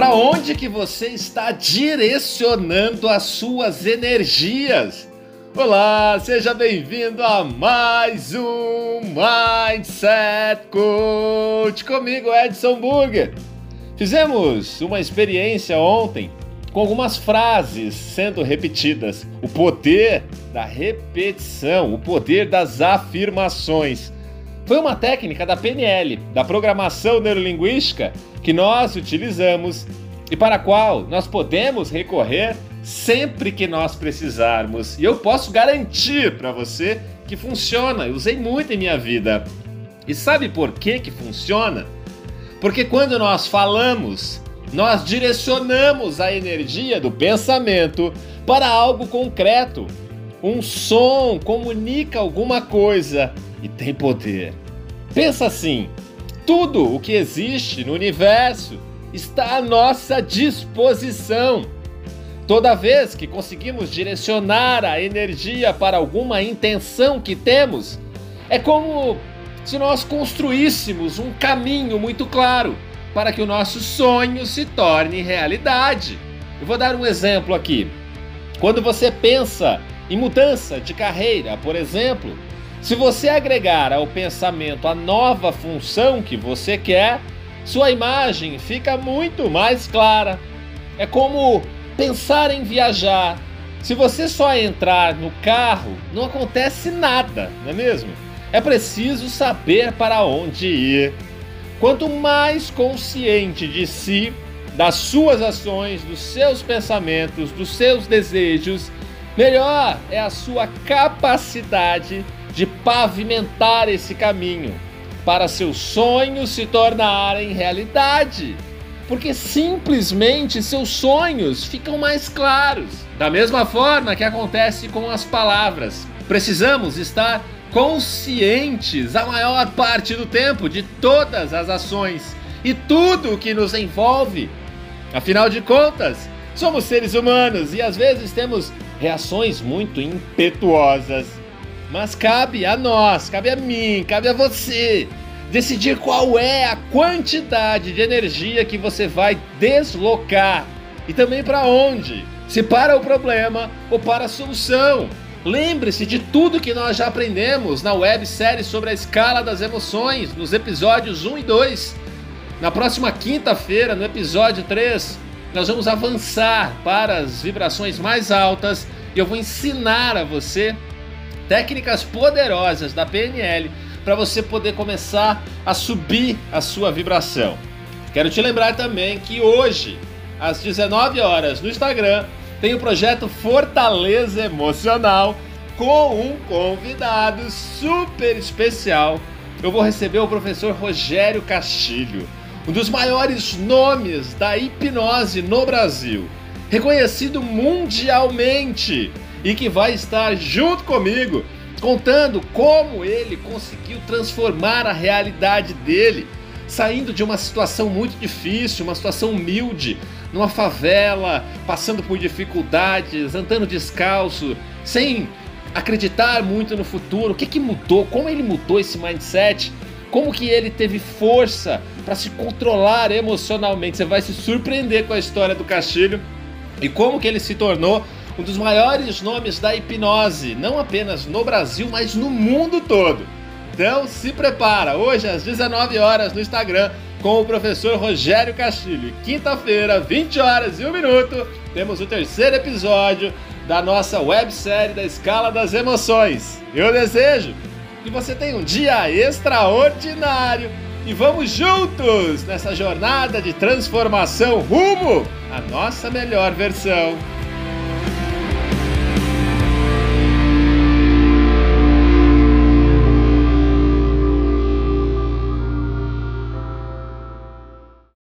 Para onde que você está direcionando as suas energias? Olá, seja bem-vindo a mais um Mindset Coach comigo, Edson Burger. Fizemos uma experiência ontem com algumas frases sendo repetidas. O poder da repetição, o poder das afirmações. Foi uma técnica da PNL, da programação neurolinguística, que nós utilizamos e para a qual nós podemos recorrer sempre que nós precisarmos. E eu posso garantir para você que funciona. Eu usei muito em minha vida. E sabe por que que funciona? Porque quando nós falamos, nós direcionamos a energia do pensamento para algo concreto. Um som comunica alguma coisa e tem poder. Pensa assim: tudo o que existe no universo está à nossa disposição. Toda vez que conseguimos direcionar a energia para alguma intenção que temos, é como se nós construíssemos um caminho muito claro para que o nosso sonho se torne realidade. Eu vou dar um exemplo aqui. Quando você pensa em mudança de carreira, por exemplo, se você agregar ao pensamento a nova função que você quer, sua imagem fica muito mais clara. É como pensar em viajar. Se você só entrar no carro, não acontece nada, não é mesmo? É preciso saber para onde ir. Quanto mais consciente de si, das suas ações, dos seus pensamentos, dos seus desejos, melhor é a sua capacidade de pavimentar esse caminho para seus sonhos se tornarem realidade. Porque simplesmente seus sonhos ficam mais claros. Da mesma forma que acontece com as palavras. Precisamos estar conscientes a maior parte do tempo de todas as ações e tudo o que nos envolve. Afinal de contas, somos seres humanos e às vezes temos reações muito impetuosas. Mas cabe a nós, cabe a mim, cabe a você decidir qual é a quantidade de energia que você vai deslocar e também para onde. Se para o problema ou para a solução. Lembre-se de tudo que nós já aprendemos na websérie sobre a escala das emoções, nos episódios 1 e 2. Na próxima quinta-feira, no episódio 3, nós vamos avançar para as vibrações mais altas e eu vou ensinar a você técnicas poderosas da PNL para você poder começar a subir a sua vibração. Quero te lembrar também que hoje, às 19 horas, no Instagram, tem o projeto Fortaleza Emocional com um convidado super especial. Eu vou receber o professor Rogério Castilho, um dos maiores nomes da hipnose no Brasil, reconhecido mundialmente e que vai estar junto comigo contando como ele conseguiu transformar a realidade dele, saindo de uma situação muito difícil, uma situação humilde, numa favela, passando por dificuldades, andando descalço, sem acreditar muito no futuro. O que, que mudou? Como ele mudou esse mindset? Como que ele teve força para se controlar emocionalmente? Você vai se surpreender com a história do Castilho e como que ele se tornou um dos maiores nomes da hipnose, não apenas no Brasil, mas no mundo todo. Então se prepara, hoje às 19 horas no Instagram, com o professor Rogério Castilho. Quinta-feira, 20 horas e 1 minuto, temos o terceiro episódio da nossa websérie da Escala das Emoções. Eu desejo que você tenha um dia extraordinário e vamos juntos nessa jornada de transformação rumo à nossa melhor versão.